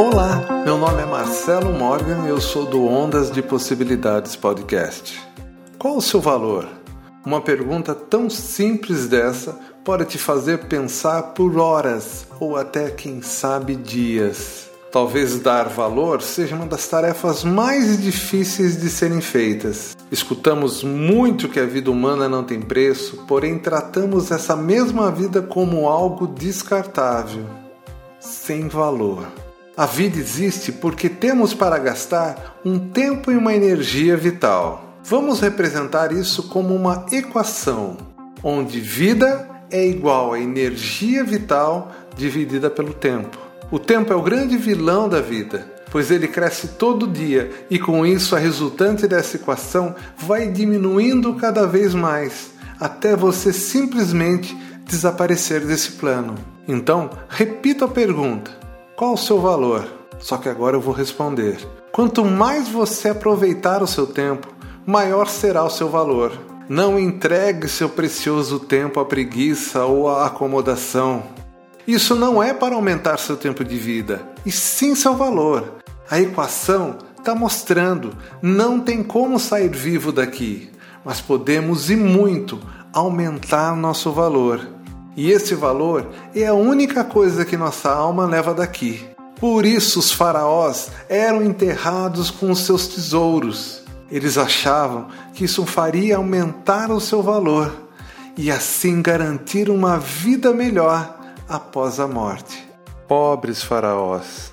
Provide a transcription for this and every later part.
Olá, meu nome é Marcelo Morgan e eu sou do Ondas de Possibilidades Podcast. Qual o seu valor? Uma pergunta tão simples dessa pode te fazer pensar por horas ou até, quem sabe, dias. Talvez dar valor seja uma das tarefas mais difíceis de serem feitas. Escutamos muito que a vida humana não tem preço, porém tratamos essa mesma vida como algo descartável, sem valor. A vida existe porque temos para gastar um tempo e uma energia vital. Vamos representar isso como uma equação, onde vida é igual a energia vital dividida pelo tempo. O tempo é o grande vilão da vida, pois ele cresce todo dia e com isso a resultante dessa equação vai diminuindo cada vez mais, até você simplesmente desaparecer desse plano. Então, repita a pergunta: qual o seu valor? Só que agora eu vou responder. Quanto mais você aproveitar o seu tempo, maior será o seu valor. Não entregue seu precioso tempo à preguiça ou à acomodação. Isso não é para aumentar seu tempo de vida, e sim seu valor. A equação está mostrando, não tem como sair vivo daqui, mas podemos e muito aumentar nosso valor. E esse valor é a única coisa que nossa alma leva daqui. Por isso os faraós eram enterrados com os seus tesouros. Eles achavam que isso faria aumentar o seu valor e assim garantir uma vida melhor após a morte. Pobres faraós,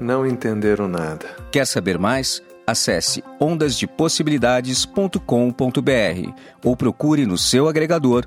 não entenderam nada. Quer saber mais? Acesse ondasdepossibilidades.com.br ou procure no seu agregador